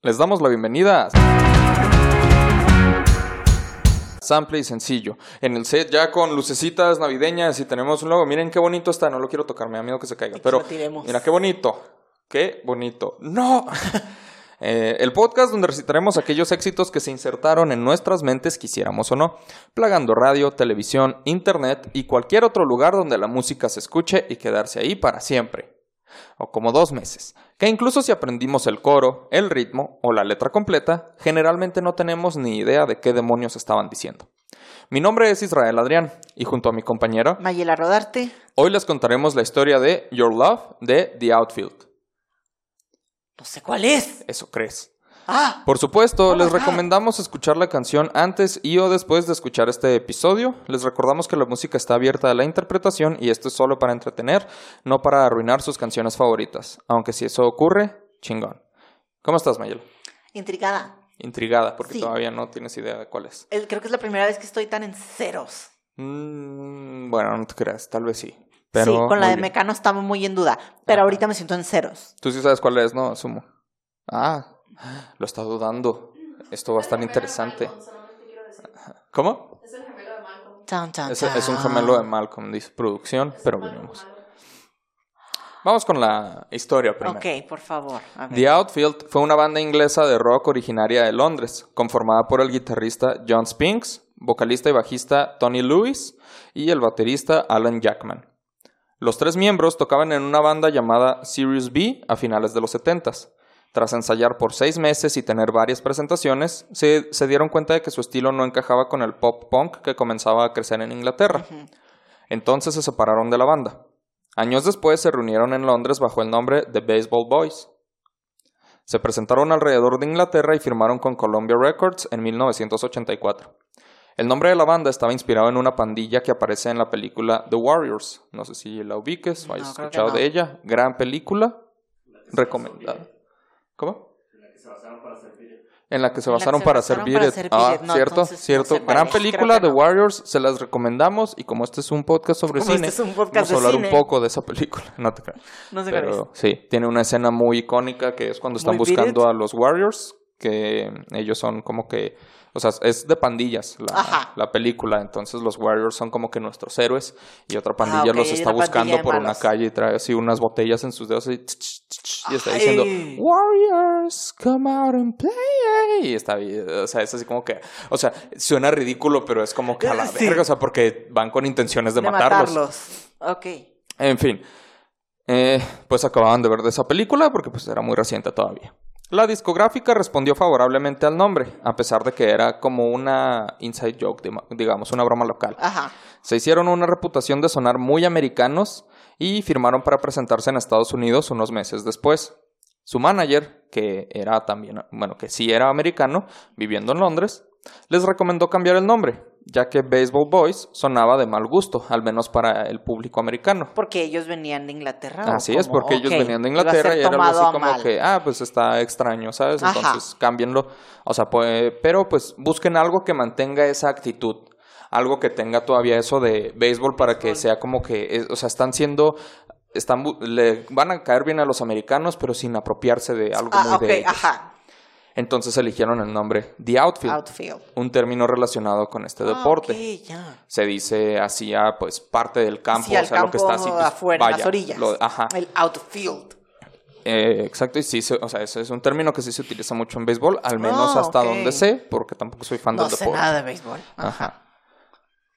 Les damos la bienvenida a Sample y sencillo. En el set ya con lucecitas navideñas y tenemos un logo. Miren qué bonito está. No lo quiero tocar, me da miedo que se caiga. Pero mira qué bonito. Qué bonito. ¡No! Eh, el podcast donde recitaremos aquellos éxitos que se insertaron en nuestras mentes, quisiéramos o no, plagando radio, televisión, internet y cualquier otro lugar donde la música se escuche y quedarse ahí para siempre. O como dos meses. Que incluso si aprendimos el coro, el ritmo o la letra completa, generalmente no tenemos ni idea de qué demonios estaban diciendo. Mi nombre es Israel Adrián y junto a mi compañera Mayela Rodarte, hoy les contaremos la historia de Your Love de The Outfield. No sé cuál es. Eso crees. Ah. Por supuesto, les recomendamos escuchar la canción antes y o después de escuchar este episodio. Les recordamos que la música está abierta a la interpretación y esto es solo para entretener, no para arruinar sus canciones favoritas. Aunque si eso ocurre, chingón. ¿Cómo estás, Mayel? Intrigada. Intrigada, porque todavía no tienes idea de cuál es. creo que es la primera vez que estoy tan en ceros. Mm, bueno, no te creas, tal vez sí sí, con la de Mecano estaba muy en duda, pero ahorita me siento en ceros. Tú sí sabes cuál es, ¿no? Asumo. Ah, lo está dudando. Esto va a estar interesante. ¿Cómo? Es el gemelo de Malcolm. Es, un gemelo de Malcolm, dice producción, pero venimos. Vamos con la historia primero. Ok, por favor. The Outfield fue una banda inglesa de rock originaria de Londres, conformada por el guitarrista John Spinks, vocalista y bajista Tony Lewis y el baterista Alan Jackman. Los tres miembros tocaban en una banda llamada Sirius B a finales de los 70 Tras ensayar por seis meses y tener varias presentaciones, se, dieron cuenta de que su estilo no encajaba con el pop punk que comenzaba a crecer en Inglaterra. Entonces se separaron de la banda. Años después se reunieron en Londres bajo el nombre The Baseball Boys. Se presentaron alrededor de Inglaterra y firmaron con Columbia Records en 1984. El nombre de la banda estaba inspirado en una pandilla que aparece en la película The Warriors. No sé si la ubiques o hayas escuchado de ella. Gran película. Recomendada. ¿Cómo? En la que se basaron para servir. En la que se basaron para servir. Ah, cierto, cierto. Gran película, The Warriors, se las recomendamos. Y como este es un podcast sobre cine, este vamos a hablar un poco de esa película. No te creas. No sé Pero sí, tiene una escena muy icónica que es cuando están buscando a los Warriors, que ellos son como que o sea, es de pandillas la, la, película. Entonces los Warriors son como que nuestros héroes. Y otra pandilla ah, los está buscando por una calle y trae así unas botellas en sus dedos y, y está diciendo Warriors, come out and play. Y está o sea, es así como que, o sea, suena ridículo, pero es como que a la verga, o sea, porque van con intenciones de, matarlos. matarlos. Ok. En fin. Eh, pues acababan de ver de esa película porque pues era muy reciente todavía. La discográfica respondió favorablemente al nombre, a pesar de que era como una inside joke, digamos, una broma local. Se hicieron una reputación de sonar muy americanos y firmaron para presentarse en Estados Unidos unos meses después. Su manager, que era también, bueno, que sí era americano, viviendo en Londres, les recomendó cambiar el nombre, ya que Baseball Boys sonaba de mal gusto, al menos para el público americano. Porque ellos venían de Inglaterra. Así es, porque ellos venían de Inglaterra y era algo así como que, ah, pues está extraño, ¿sabes? Entonces cámbienlo. O sea, pues, pero pues busquen algo que mantenga esa actitud. Algo que tenga todavía eso de béisbol para que sea como que, o sea, están siendo están le van a caer bien a los americanos, pero sin apropiarse de algo ah, muy de Ajá. Entonces eligieron el nombre The Outfield, un término relacionado con este ah, deporte. Se dice así a pues parte del campo, o sea, lo que está así pues, afuera, las orillas. El outfield. Eh, exacto, y sí, o sea, ese es un término que sí se utiliza mucho en béisbol, al menos ah, hasta donde sé, porque tampoco soy fan del deporte. No sé nada de béisbol. Ajá.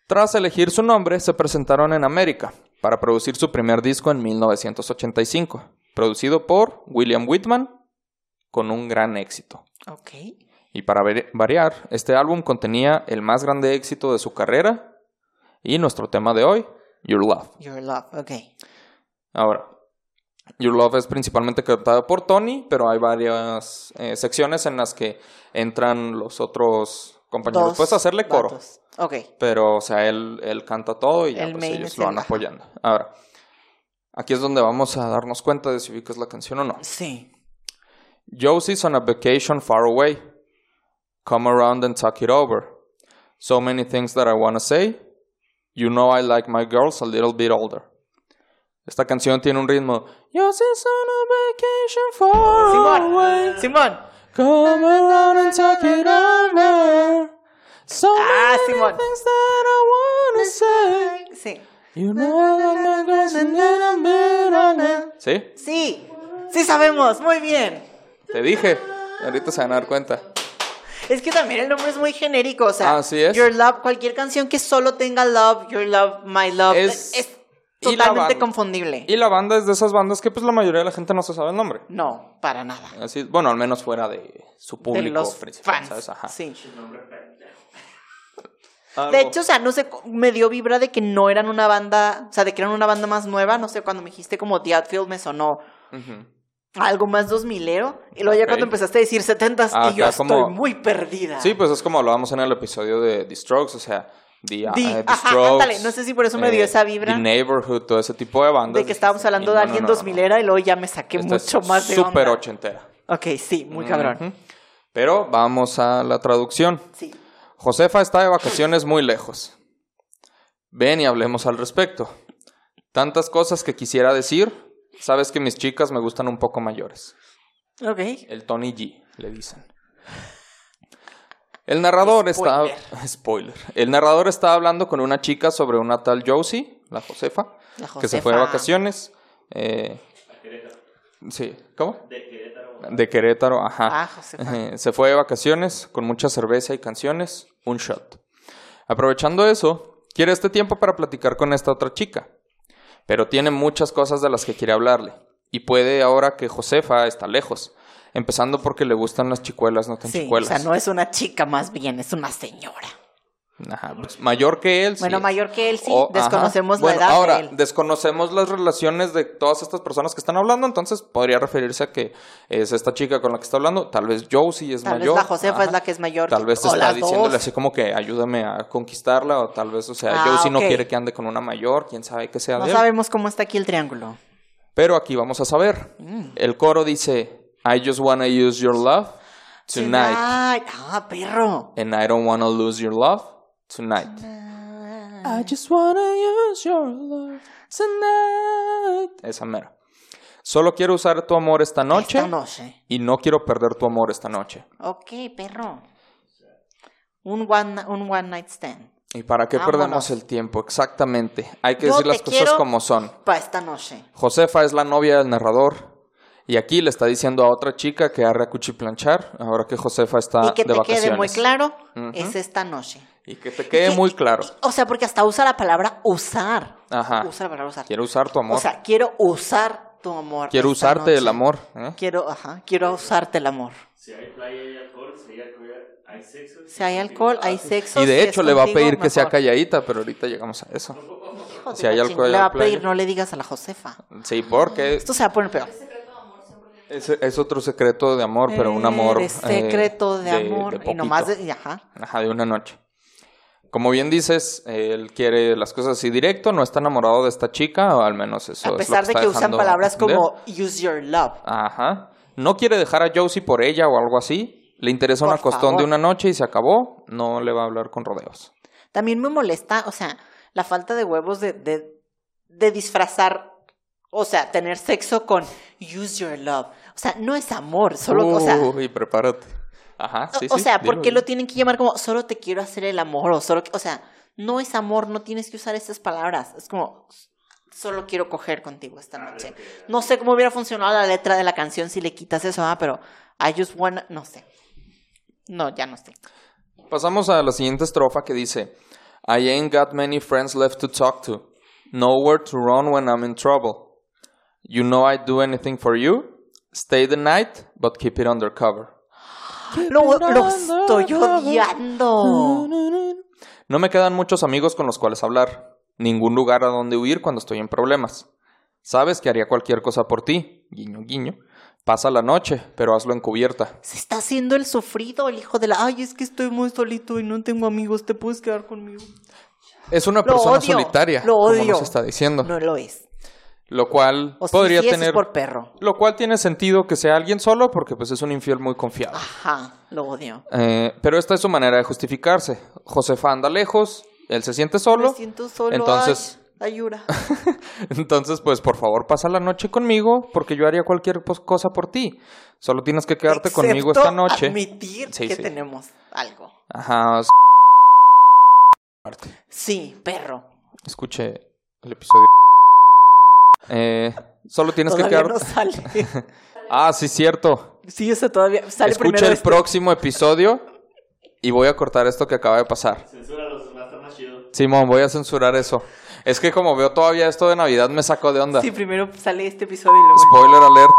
Tras elegir su nombre, se presentaron en América para producir su primer disco en 1985, producido por William Whitman, con un gran éxito. Ok. Y para variar, este álbum contenía el más grande éxito de su carrera y nuestro tema de hoy, Your Love. Your Love, ok. Ahora, Your Love es principalmente cantado por Tony, pero hay varias eh, secciones en las que entran los otros compañeros. Puedes hacerle coro. Ok. Pero, o sea, él, él canta todo y ya, pues, ellos lo van apoyando. Ahora, aquí es donde vamos a darnos cuenta de si ubicas la canción o no. Sí. Josie's on a vacation far away. Come around and talk it over. So many things that I want to say. You know I like my girls a little bit older. Esta canción tiene un ritmo. Josie's on a vacation far away. Simón. Come around and talk it over. So Ah, many Simón. things that I wanna say. Sí. You know I like my girls and then I'm in on it. ¿Sí? Sí. Sí sabemos. Muy bien. Te dije. Ahorita se van a dar cuenta. Es que también el nombre es muy genérico, o sea, Así es. Your Love, cualquier canción que solo tenga Love, Your Love, My Love, Es- totalmente confundible. Y la banda es de esas bandas que pues la mayoría de la gente no se sabe el nombre. No, para nada. Así, bueno, al menos fuera de su De público los principal, fans. ¿sabes? Ajá. Sí. Algo- De hecho, o sea, no sé, me dio vibra de que no eran una banda, o sea, de que eran una banda más nueva, no sé, cuando me dijiste como The Outfield me sonó Ujú. Algo más dos milero, y luego ya cuando empezaste a decir setentas, Ah, y yo estoy como- muy perdida. Sí, pues es como hablábamos en el episodio de The Strokes, o sea, The, uh, The- eh, The ajá, Strokes. ándale, no sé si por eso me dio esa vibra. The Neighborhood, todo ese tipo de bandas. de que estábamos hablando Y de no, alguien no, no, dos milera y luego ya me saqué Esta mucho más de Súper ochentera. Ok, sí, muy cabrón. Pero vamos a la traducción. Sí. Josefa está de vacaciones muy lejos. Ven y hablemos al respecto. Tantas cosas que quisiera decir. Sabes que mis chicas me gustan un poco mayores. Ok. El Tony G, le dicen. El narrador está. Spoiler. El narrador está hablando con una chica sobre una tal Josie, la Josefa, La que se fue de vacaciones. eh, sí, ¿cómo? De Querétaro. De Querétaro, ajá. Ah, Josefa. Eh, se fue de vacaciones con mucha cerveza y canciones, un shot. Aprovechando eso, quiere este tiempo para platicar con esta otra chica, pero tiene muchas cosas de las que quiere hablarle. Y puede ahora que Josefa está lejos, empezando porque le gustan las chicuelas, no tan Sí, o chicuelas. sea, no es una chica más bien, es una señora. Ajá, pues, mayor que él. Bueno, sí. mayor que él sí, O- ajá. desconocemos la Bueno, edad ahora, de él. desconocemos las relaciones de todas estas personas que están hablando, entonces podría referirse a que es esta chica con la que está hablando, tal vez Josie es Tal vez mayor. la Josefa ajá. es la que es mayor. Tal vez está diciéndole así como que ayúdame a conquistarla, o tal vez, o sea, Ah, Josie no ok. quiere que ande con una mayor, quién sabe qué sea No de él. sabemos cómo está aquí el triángulo. Pero aquí vamos a saber. Mm. El coro dice, I just wanna use your love tonight, Tonight. Ah, perro. and I don't wanna lose your love tonight. I just wanna use your love tonight. Esa mera. Solo quiero usar tu amor esta noche Esta noche. y no quiero perder tu amor esta noche. Ok, perro. Un one, un one night stand. ¿Y para qué Vámonos. perdemos el tiempo? Exactamente. Hay que Yo decir las cosas como son. Para esta noche. Josefa es la novia del narrador. Y aquí le está diciendo a otra chica que arre a cuchiplanchar, ahora que Josefa está y que de te vacaciones. quede muy claro, Ujú. es esta noche. Y que te quede que- muy claro. O sea, porque hasta usa la palabra usar. Ajá. Usa la palabra usar. Quiero usar tu amor. O sea, quiero usar tu amor. Quiero usarte el amor. ¿eh? Quiero, ajá, quiero usarte el amor. Si hay playa y alcohol, si hay alcohol, hay sexo. Si hay alcohol, hay sexo. Y de si hecho le va a pedir que sea calladita, pero ahorita llegamos a eso. Hijo de si hay alcohol Le va a pedir, no le digas a la Josefa. Sí, porque Esto se va a poner peor. es, es otro secreto de amor, pero un amor... De eh, secreto de, amor. y poquito. nomás de, y ajá. Ajá, de una noche. Como bien dices, él quiere las cosas así directo, no está enamorado de esta chica, o al menos eso A es lo pesar de que usan palabras entender. como use your love. Ajá. No quiere dejar a Josie por ella o algo así. Le interesa Por una costón favor. de una noche y se acabó. No le va a hablar con rodeos. También me molesta, o sea, la falta de huevos de, de, de disfrazar, o sea, tener sexo con use your love. O sea, no es amor, solo, o sea, Uy, prepárate. Ajá, sí, o sí, sea, dilo, ¿por qué dilo. lo tienen que llamar como solo te quiero hacer el amor? O solo, que- o sea, no es amor, no tienes que usar esas palabras. Es como, solo quiero coger contigo esta noche. No sé cómo hubiera funcionado la letra de la canción si le quitas eso, ah, pero I just wanna, no sé. No, ya no sé. Pasamos a la siguiente estrofa que dice: I ain't got many friends left to talk to. Nowhere to run when I'm in trouble. You know I'd do anything for you. Stay the night, but keep it undercover. Lo, lo estoy odiando. No me quedan muchos amigos con los cuales hablar, ningún lugar a donde huir cuando estoy en problemas. Sabes que haría cualquier cosa por ti, guiño, guiño. Pasa la noche, pero hazlo encubierta. Se está haciendo el sufrido, el hijo de la. Ay, es que estoy muy solito y no tengo amigos. ¿Te puedes quedar conmigo? Es una Lo persona odio, solitaria, lo como odio. nos está diciendo. No lo es. Lo cual O podría es tener. por perro. Lo cual tiene sentido que sea alguien solo, porque pues es un infiel muy confiado. Ajá, lo odio. Eh, pero esta es su manera de justificarse. Josefa anda lejos, él se siente solo. Me siento solo, Entonces Ayura. Entonces, pues por favor, pasa la noche conmigo porque yo haría cualquier cosa por ti. Solo tienes que quedarte conmigo esta noche. admitir Sí, que sí. tenemos algo. Ajá. Sí, perro. Escuche el episodio. Eh, solo tienes que no sale. Ah, sí, cierto. Sí, eso todavía sale Escucha primero el este. próximo episodio y voy a cortar esto que acaba de pasar. Censúralos, va a estar más chido. Simón, voy a censurar eso. Es que como veo todavía esto de Navidad me sacó de onda. Sí, primero sale este episodio y luego... Spoiler alert.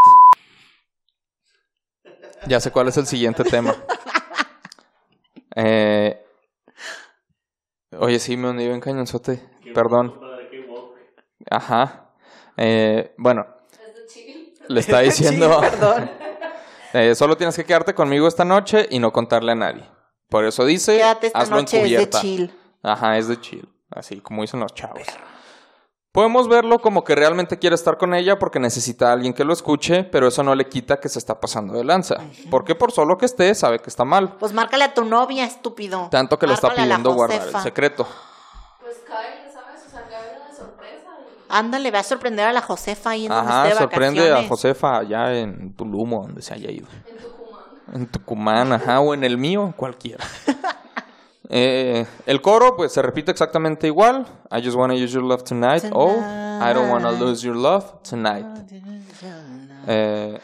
Ya sé cuál es el siguiente tema. Eh, oye, sí, me hundí en cañonzote. Perdón. Ajá. Eh, bueno, le está diciendo... Perdón. eh, solo tienes que quedarte conmigo esta noche y no contarle a nadie. Por eso dice, Quédate esta hazlo noche, es de encubierta. chill. Ajá, es de chill. Así como dicen los chavos. Podemos verlo como que realmente quiere estar con ella porque necesita a alguien que lo escuche, pero eso no le quita que se está pasando de lanza. Porque por solo que esté, sabe que está mal. Pues márcale a tu novia, estúpido. Tanto que le está pidiendo guardar el secreto. Pues cae, ¿sabes? O sea, cae de sorpresa. Y... Ándale, ve a sorprender a la Josefa ahí en donde Ajá, esté de sorprende a. Josefa allá en Tulum o donde se haya ido. En Tucumán. En Tucumán, ajá, o en el mío, cualquiera. Eh, el coro, pues, se repite exactamente igual. I just wanna use your love tonight. Oh, I don't wanna lose your love tonight. Eh,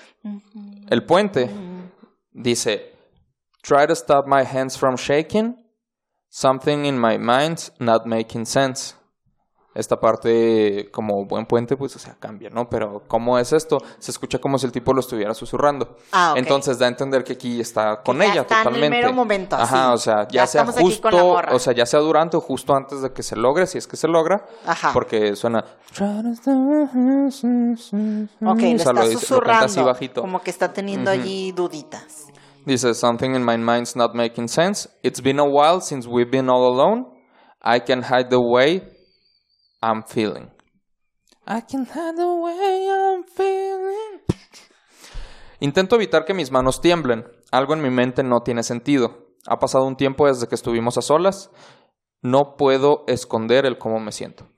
el puente dice, Try to stop my hands from shaking. Something in my mind's not making sense. Esta parte, como buen puente, pues, o sea, cambia, ¿no? Pero, ¿cómo es esto? Se escucha como si el tipo lo estuviera susurrando. Ah, ok. Entonces da a entender que aquí está con ya ella está en el totalmente. mero momento, Ajá, o sea, ya, Ya sea justo, o sea, ya sea durante o justo antes de que se logre, si es que se logra. Ajá. Porque suena. Ok, O sea, está lo dice- lo susurrando. así bajito. Como que está teniendo allí duditas. Dice, something in my mind's not making sense. It's been a while since we've been all alone. I can hide the way I'm feeling. I can hide the way I'm feeling. Intento evitar que mis manos tiemblen. Algo en mi mente no tiene sentido. Ha pasado un tiempo desde que estuvimos a solas. No puedo esconder el cómo me siento.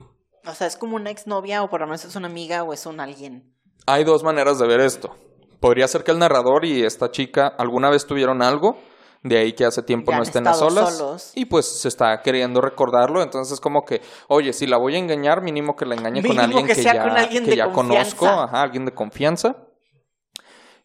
O sea, es como una exnovia o por lo menos es una amiga o es un alguien. Hay dos maneras de ver esto. Podría ser que el narrador y esta chica alguna vez tuvieron algo, de ahí que hace tiempo Ya no estén a solas, solos. y pues se está queriendo recordarlo, entonces como que, oye, si la voy a engañar, mínimo que la engañe con alguien que ya, con alguien que ya conozco, ajá, alguien de confianza.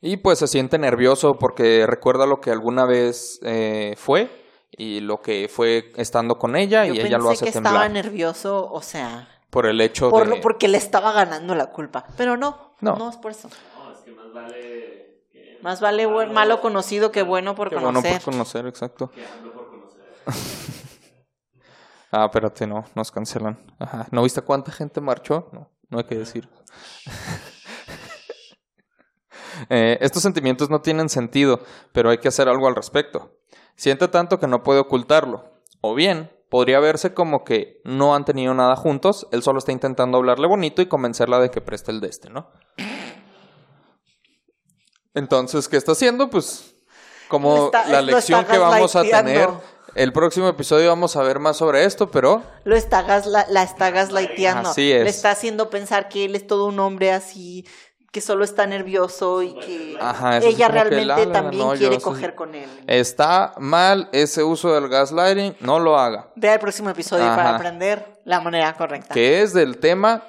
Y pues se siente nervioso porque recuerda lo que alguna vez eh, fue y lo que fue estando con ella Yo y ella lo hace que estaba temblar nervioso, o sea, por el hecho por de... lo, porque le estaba ganando la culpa. Pero no, No. no, es por eso. No, es que más vale. Que, Más vale buen- malo conocido que bueno por bueno conocer. por conocer, exacto. que ando por conocer. Ah, espérate, no, nos cancelan. Ajá. ¿No viste cuánta gente marchó? No, no hay que decir. Eh, estos sentimientos no tienen sentido, pero hay que hacer algo al respecto. Siente tanto que no puede ocultarlo. O bien, podría verse como que no han tenido nada juntos, él solo está intentando hablarle bonito y convencerla de que preste el de este, ¿no? Entonces, ¿qué está haciendo? Pues, como está- la lección que vamos a tener. El próximo episodio vamos a ver más sobre esto, pero Lo está gasla- la está gaslighteando. Así es. Le está haciendo pensar que él es todo un hombre así, que solo está nervioso y que Ajá, ella que, realmente la, la, la, también no, quiere coger con él. está mal ese uso del gaslighting, no lo haga. Vea el próximo episodio Ajá. para aprender la manera correcta. Que es del tema.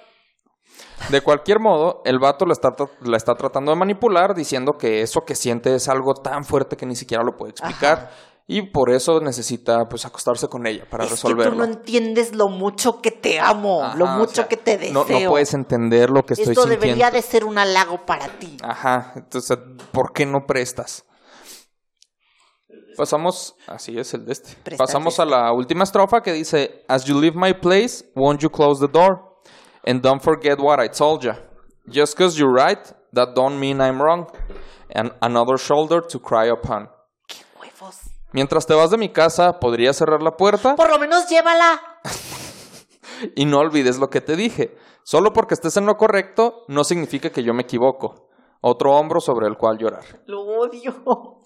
De cualquier modo, el vato la está, tra- la está tratando de manipular diciendo que eso que siente es algo tan fuerte que ni siquiera lo puede explicar. Y por eso necesita pues acostarse con ella para es que resolverlo. tú no entiendes lo mucho que te amo, Ajá, lo o mucho sea, que te deseo. No, no puedes entender lo que estoy Esto sintiendo. debería de ser un halago para ti. Ajá, entonces, ¿por qué no prestas? Pasamos, así es el de este. Pasamos a la última estrofa que dice, As you leave my place, won't you close the door? And don't forget what I told you. Just cause you're right, that don't mean I'm wrong. And another shoulder to cry upon. ¡Qué huevos! Mientras te vas de mi casa, podría cerrar la puerta Por lo menos llévala. y no olvides lo que te dije. Solo porque estés en lo correcto, no significa que yo me equivoco. Otro hombro sobre el cual llorar. Lo odio.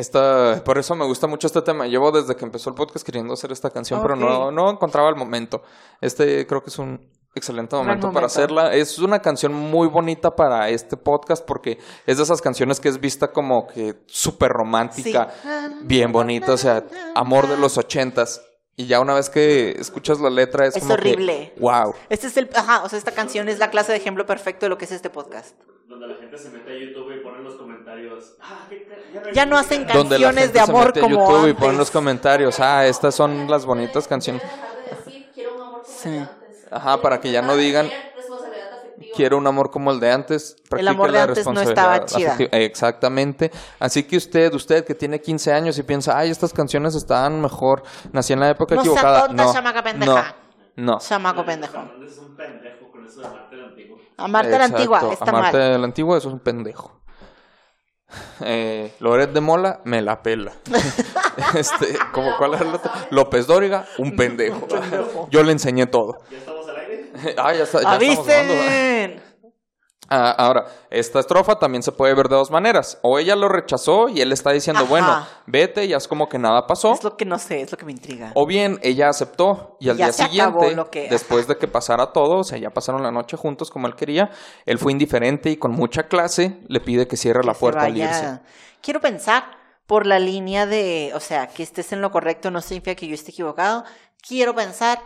Esta, por eso me gusta mucho este tema. Llevo desde que empezó el podcast queriendo hacer esta canción, pero no, no encontraba el momento. Este creo que es un excelente momento, para hacerla. Es una canción muy bonita para este podcast porque es de esas canciones que es vista como que súper romántica, bien bonita, o sea, amor de los ochentas. Y ya una vez que escuchas la letra es, Es como que, horrible. wow. Este es el, ajá, o sea, esta canción es la clase de ejemplo perfecto de lo que es este podcast. Donde la gente se mete a YouTube y pone en los comentarios. Ah, ¿qué te- Ya no hacen canciones Donde la gente de se amor mete a como YouTube y antes. pone en los comentarios, ah, estas son las bonitas canciones. Quiero dejar de decir, quiero un amor como Sí. Ajá, para que ya no digan. Quiero un amor como el de antes. El amor practique de la antes no responsabilidad estaba chida. Exactamente. Así que usted, usted que tiene 15 años y piensa, ay, estas canciones estaban mejor, nací en la época No equivocada. tonta, no, chamaca pendeja. no, no. Chamaco pendejo. Es un pendejo con eso de Marte el Antiguo. Amarte a la antigua, está Amarte mal. de la antigua, eso es un pendejo. Eh, Loret de Mola, me la pela. este, como cuál era el otro? López Dóriga, un pendejo. Yo le enseñé todo. ah, ya está. Ya. ¡Avisen! Ah, ahora, esta estrofa también se puede ver de dos maneras. O ella lo rechazó y él está diciendo, Ajá. bueno, vete y haz como que nada pasó. Es lo que no sé, es lo que me intriga. O bien ella aceptó y al Ya día siguiente, lo que- después de que pasara todo, o sea, ya pasaron la noche juntos como él quería, él fue indiferente y con mucha clase le pide que cierre la que puerta al irse. Quiero pensar por la línea de, o sea, que estés en lo correcto no significa que yo esté equivocado. Quiero pensar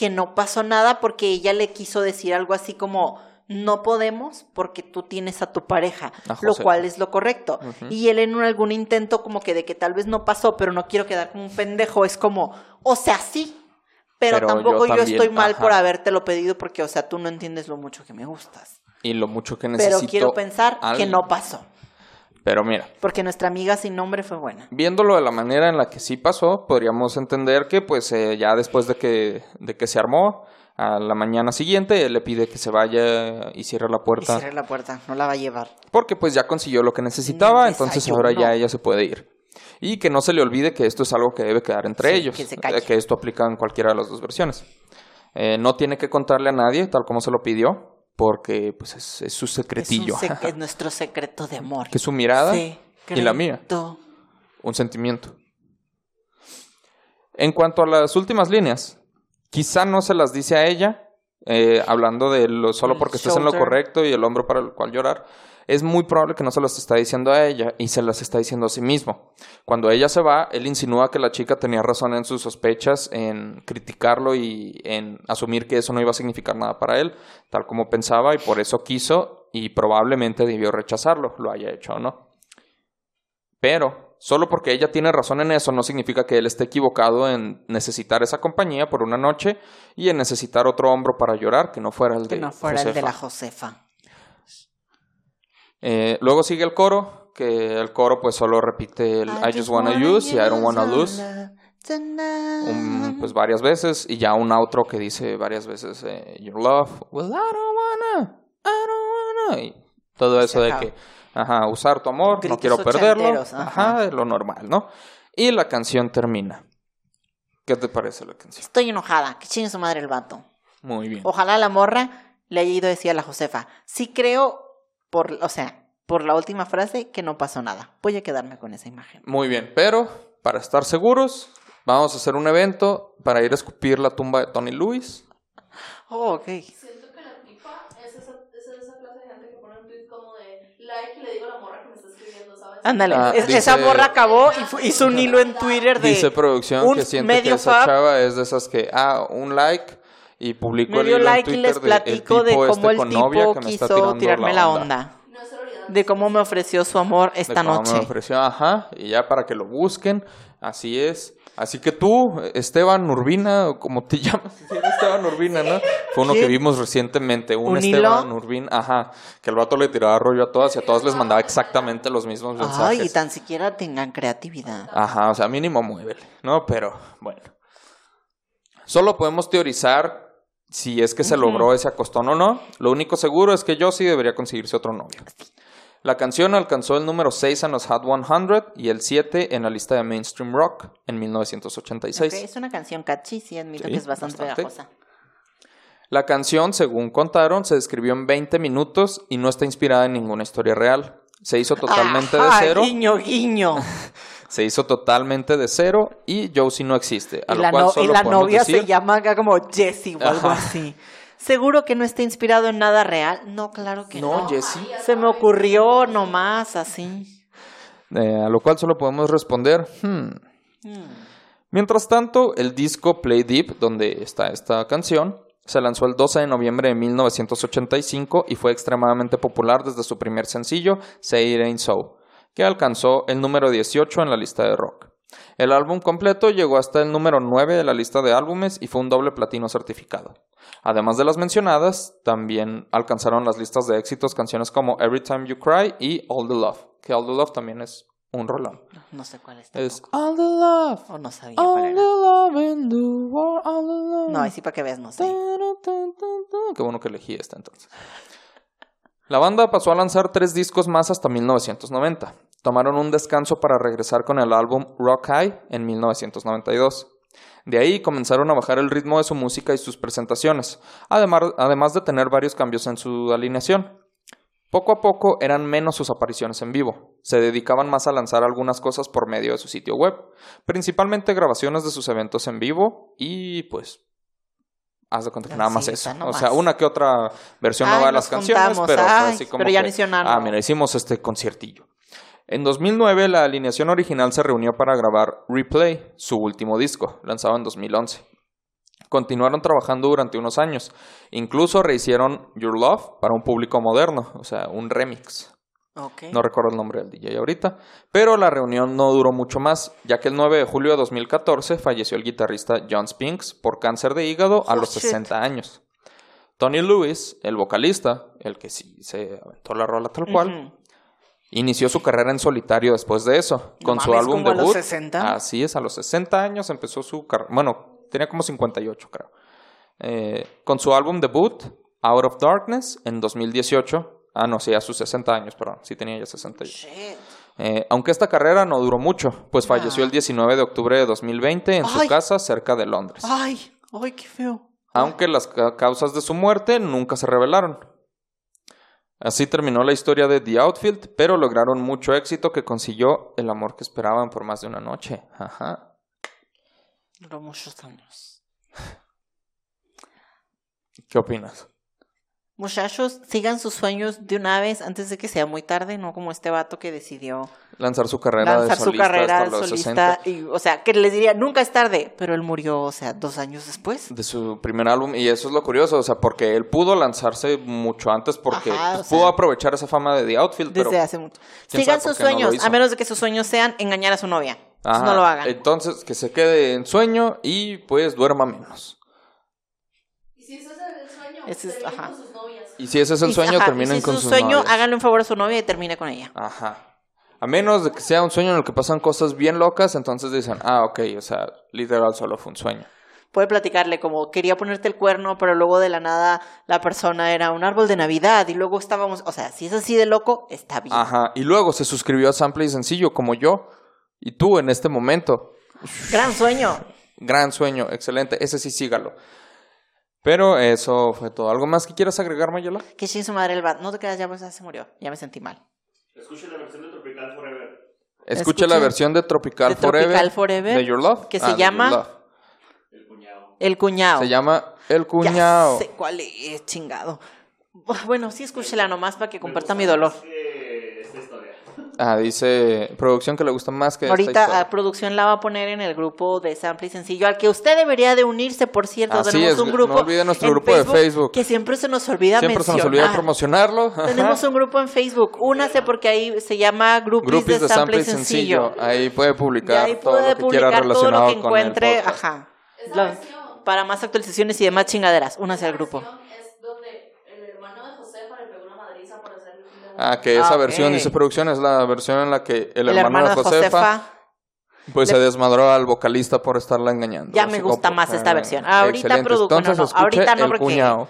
que no pasó nada porque ella le quiso decir algo así como no podemos porque tú tienes a tu pareja, A lo cual es lo correcto. Y él en un- algún intento como que de que tal vez no pasó, pero no quiero quedar como un pendejo, es como, o sea, sí, pero, Pero tampoco yo yo, también, estoy mal ajá. por habértelo pedido porque, o sea, tú no entiendes lo mucho que me gustas. Y lo mucho que Pero necesito. quiero pensar que no pasó. Pero mira, Porque nuestra amiga sin nombre fue buena. viéndolo de la manera en la que sí pasó, podríamos entender que pues eh, ya después de que, de que se armó, a la mañana siguiente, él le pide que se vaya y cierre la Y puerta. cierre la puerta, no la va a llevar. Porque pues ya consiguió lo que necesitaba, entonces ahora ya ella se puede ir. Y que no se le olvide que esto es algo que debe quedar entre Sí, ellos. que se eh, que esto aplica en cualquiera de las dos versiones. Eh, no tiene que contarle a nadie, tal como se lo pidió, porque pues es, es su Es, secretillo. sec- es nuestro secreto de amor. que su mirada y la mía. Un sentimiento. En cuanto a las últimas líneas, quizá no se las dice a ella, eh, hablando de lo solo porque estés en lo correcto y el hombro para el cual llorar. Es muy probable que no se las está diciendo a ella y se las está diciendo a sí mismo. Cuando ella se va, él insinúa que la chica tenía razón en sus sospechas, en criticarlo y en asumir que eso no iba a significar nada para él, tal como pensaba, y por eso quiso y probablemente debió rechazarlo, lo haya hecho o no. Pero solo porque ella tiene razón en eso no significa que él esté equivocado en necesitar esa compañía por una noche y en necesitar otro hombro para llorar que no fuera el Que de no fuera el de la Josefa. Eh, luego sigue el coro, que el coro pues solo repite el I, just wanna use y I don't wanna lose un- pues varias veces y ya un outro que dice varias veces eh, your love well I don't wanna I don't wanna y todo eso de que ajá usar tu amor no quiero perderlo ajá. ajá. de lo normal no y la canción termina ¿qué te parece la canción? Estoy enojada, que chingue su madre el vato. muy bien Ojalá la morra le haya ido a decir a la Josefa. Sí creo, por, o sea, por la última frase, que no pasó nada. Voy a quedarme con esa imagen. muy bien pero para estar seguros vamos a hacer un evento para ir a escupir la tumba de Tony Lewis Oh, ok. Siento que la tipa es esa, es esa clase de gente que pone un tweet como de like y le digo a la morra que me está escribiendo, ¿sabes? Ándale, Ah, es- dice- esa morra acabó y hizo un hilo en Twitter de... Dice producción un que siente medio que esa fab. chava es de esas que, ah, un like y publico Me el dio en like y Twitter les de el platico de cómo este el tipo está quiso tirarme la onda. De cómo me ofreció su amor De esta cómo noche. me ofreció, ajá, y ya para que lo busquen, así es. Así que tú, Esteban Urbina, o como te llamas, Sí, Esteban Urbina, ¿no? Fue uno ¿Qué? que vimos recientemente, un, ¿Un Esteban hilo? Urbina, ajá, que el vato le tiraba rollo a todas y a todas les mandaba exactamente los mismos mensajes. Ay, y tan siquiera tengan creatividad. Ajá, o sea, mínimo muévele, ¿no? Pero bueno. Solo podemos teorizar si es que se logró ese acostón o no. Lo único seguro es que yo sí debería conseguirse otro novio. La canción alcanzó el número 6 en los Hot 100 y el 7 en la lista de Mainstream Rock en 1986. Ok, es una canción catchy, sí, admito Sí, que es bastante, bastante. pegajosa. La canción, según contaron, se escribió en 20 minutos y no está inspirada en ninguna historia real. Se hizo totalmente de cero. Guiño, guiño. se hizo totalmente de cero y Josie no existe. A y lo la, cual no- y solo la podemos novia se llama acá como Jessie o algo Ajá. así. ¿Seguro que no está inspirado en nada real? No, claro que no. No, Jessie. Se me ocurrió nomás así. Eh, a lo cual solo podemos responder, hmm. Mientras tanto, el disco Play Deep, donde está esta canción, se lanzó el 12 de noviembre de 1985 y fue extremadamente popular desde su primer sencillo, Say It Ain't So, que alcanzó el número 18 en la lista de rock. El álbum completo llegó hasta el número 9 de la lista de álbumes y fue un doble platino certificado. Además de las mencionadas, también alcanzaron las listas de éxitos canciones como Every Time You Cry y All the Love, que All the Love también es un rolón. No sé cuál es. Es tampoco. All the Love, O no sabía All the love in the world, all the love. No, ahí sí para que veas, no sé. Qué bueno que elegí esta entonces. La banda pasó a lanzar tres discos más hasta 1990. Tomaron un descanso para regresar con el álbum Rock High en 1992. De ahí comenzaron a bajar el ritmo de su música y sus presentaciones, además, de tener varios cambios en su alineación. Poco a poco eran menos sus apariciones en vivo. Se dedicaban más a lanzar algunas cosas por medio de su sitio web, principalmente grabaciones de sus eventos en vivo y pues haz de cuenta que nada más eso. o sea, una que otra versión Ay, nueva de las canciones, juntamos, pero fue ay, así como pero ya que, no hicieron nada Ah, mira, hicimos este conciertillo. En 2009 la alineación original se reunió para grabar Replay, su último disco, lanzado en 2011. Continuaron trabajando durante unos años. Incluso rehicieron Your Love para un público moderno, o sea, un remix. No recuerdo el nombre del DJ ahorita. Pero la reunión no duró mucho más, ya que el 9 de julio de 2014 falleció el guitarrista John Spinks por cáncer de hígado a Oh, los shit. 60 años. Tony Lewis, el vocalista, el que sí se aventó la rola tal cual, inició su carrera en solitario después de eso, No con su mames, álbum ¿como a los debut. 60? Así es, a los 60 años empezó su carrera. Bueno, tenía como 58, creo. Eh, con su álbum debut, Out of Darkness, en 2018. Ah, no, sí, a sus 60 años, perdón. Sí, tenía ya 68. Shit. Eh, aunque esta carrera no duró mucho, pues falleció Ah. el 19 de octubre de 2020 en su casa cerca de Londres. Ay, ay, qué feo. Aunque las ca- causas de su muerte nunca se revelaron. Así terminó la historia de The Outfield, pero lograron mucho éxito que consiguió el amor que esperaban por más de una noche. Ajá. Duró muchos años. ¿Qué opinas? Muchachos, sigan sus sueños de una vez antes de que sea muy tarde, no como este vato que decidió Lanzar su carrera lanzar de su solista carrera hasta los solista. 60 Y, o sea, que les diría, nunca es tarde, pero él murió, o sea, dos años después. de su primer álbum y eso es lo curioso, o sea, porque él pudo lanzarse mucho antes porque Ajá, pues, pudo sea, aprovechar esa fama de The Outfield, Desde pero hace mucho. Sigan sus no sueños, a menos de que sus sueños sean engañar a su novia. Ajá, no lo hagan. Entonces, que se quede en sueño y pues duerma menos. Y si ese es el sueño, Ese es- terminen ajá. con sus novias. Y si ese es el sueño, ajá, y terminen si con es sus sueño, novias. háganle un favor a su novia y termine con ella. Ajá. A menos de que sea un sueño en el que pasan cosas bien locas, entonces dicen, ah, ok, o sea, literal solo fue un sueño. Puede platicarle como quería ponerte el cuerno, pero luego de la nada la persona era un árbol de Navidad y luego estábamos, o sea, si es así de loco, está bien. Ajá. Y luego se suscribió a Sample y Sencillo, como yo. Y tú en este momento. Gran sueño. Gran sueño, excelente. Ese sí, sígalo. Pero eso fue todo. ¿Algo más que quieras agregar, Mayela? Que sin su madre el bat. No te creas, ya pues, ya se murió. Ya me sentí mal. Escuchen la versión de Tropical Forever. Escucha la Escuchen versión de Tropical, de Forever, Tropical Forever, de Your Love. que se Ah, Your llama-. El cuñado. El cuñado. Se llama El Ya Cuñado. sé cuál es, chingado. Bueno, sí, escúchela nomás para que comparta mi dolor. que. Ah, dice producción que le gusta más que esta Ahorita historia. a producción la va a poner en el grupo de Sample y Sencillo, al que usted debería de unirse, por cierto. Así Tenemos es, un no grupo. olvide nuestro grupo de Facebook. Que siempre se nos olvida Siempre se nos olvida promocionarlo. Tenemos un grupo en Facebook. Únase porque ahí se llama Groupies, Groupies de Sample y Sencillo. Ahí puede publicar ahí todo puede lo que quiera publicar todo lo que con el encuentre. Ajá. Lo- para más actualizaciones y demás chingaderas. Únase al grupo. versión Es donde el hermano de Josefa le pegó una madriza por hacer el fin de Ah, que esa Ah, versión, ok. dice producción, es la versión en la que el, El, hermano de Josefa. pues le- se desmadró al vocalista por estarla engañando. Ya me gusta como- más esta Ah, versión. Ahorita excelente. produ- bueno, Entonces no, escuche ahorita no, porque- Cuñado.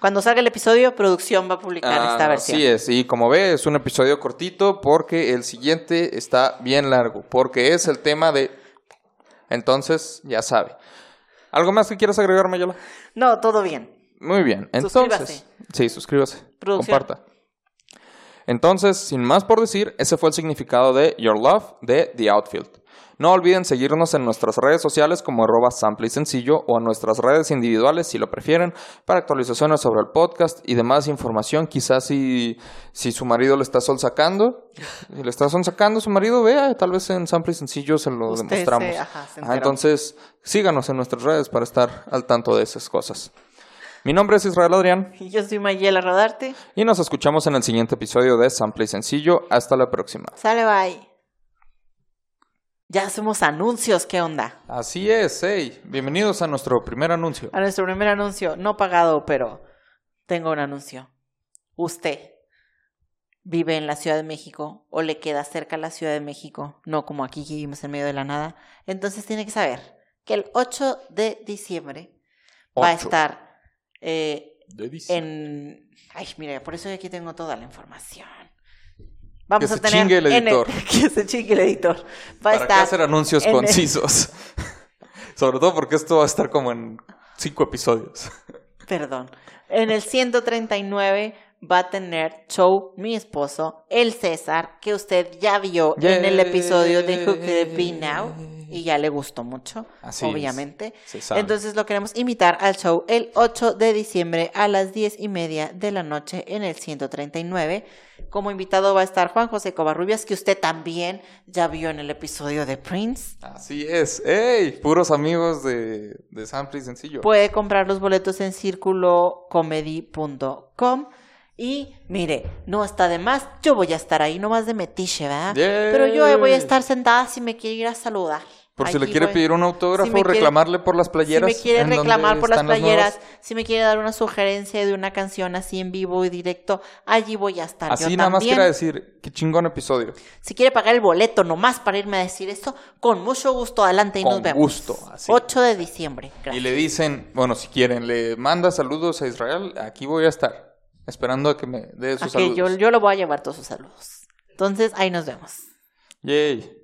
Cuando salga el episodio, producción va a publicar Ah, esta versión. Así es, y como ve, es un episodio cortito porque el siguiente está bien largo, porque es el tema de... Entonces, ya sabe. ¿Algo más que quieras agregar, Mayela? No, todo bien. Muy bien, entonces... Suscríbase. Sí, suscríbase. Producción. Comparta. Entonces, sin más por decir, ese fue el significado de Your Love de The Outfield. No olviden seguirnos en nuestras redes sociales como arroba sample y sencillo o en nuestras redes individuales si lo prefieren para actualizaciones sobre el podcast y demás información. Quizás si, si su marido le está sol sacando, si le está sol sacando su marido, vea, tal vez en sample y sencillo se lo Usted demostramos. se- ajá, se Ah, entonces, síganos en nuestras redes para estar al tanto de esas cosas. Mi nombre es Israel Adrián Y yo soy Mayela Rodarte. y nos escuchamos en el siguiente episodio de Sample y Sencillo. Hasta la próxima. Sale, bye. Ya hacemos anuncios, ¿qué onda? Así es, hey, bienvenidos a nuestro primer anuncio. A nuestro primer anuncio, no pagado, pero tengo un anuncio. Usted vive en la Ciudad de México o le queda cerca la Ciudad de México, no como aquí que vivimos en medio de la nada, entonces tiene que saber que el 8 de diciembre va a estar eh, en... Ay, mire, por eso aquí tengo toda la información. Vamos Que a se tener chingue el en editor. que se chingue el editor. Va a ¿Para qué hacer anuncios en el- concisos? Sobre todo porque esto va a estar como en cinco episodios. Perdón. En el 139 va a tener show mi esposo, el César, que usted ya vio en el episodio de Who Could Be Now y ya le gustó mucho, Así obviamente. Entonces lo queremos invitar al show el 8 de diciembre a las 10 y media de la noche en el 139. Como invitado va a estar Juan José Covarrubias, que usted también ya vio en el episodio de Prince. Así es. ¡Ey! Puros amigos de, de y Sencillo. Puede comprar los boletos en circulocomedy.com. Y mire, no está de más, yo voy a estar ahí nomás de metiche, ¿verdad? Yay. Pero yo voy a estar sentada si me quiere ir a saludar. Por si le Aquí quiere voy. pedir un autógrafo Si quiere- reclamarle por las Si playeras. me quiere reclamar por las playeras, nuevas. si me quiere dar una sugerencia de una canción así en vivo y directo, allí voy a estar. Así yo nada más también. quiera decir, qué chingón episodio. Si quiere pagar el boleto nomás para irme a decir esto, con mucho gusto, adelante y Con nos vemos. gusto, así. 8 de diciembre. Y Gracias. le dicen, bueno, si quieren, le manda saludos a Israel, aquí voy a estar. Esperando a que me dé sus Ok, yo, saludos. yo lo voy a llevar todos sus saludos. Entonces, ahí nos vemos. Yay.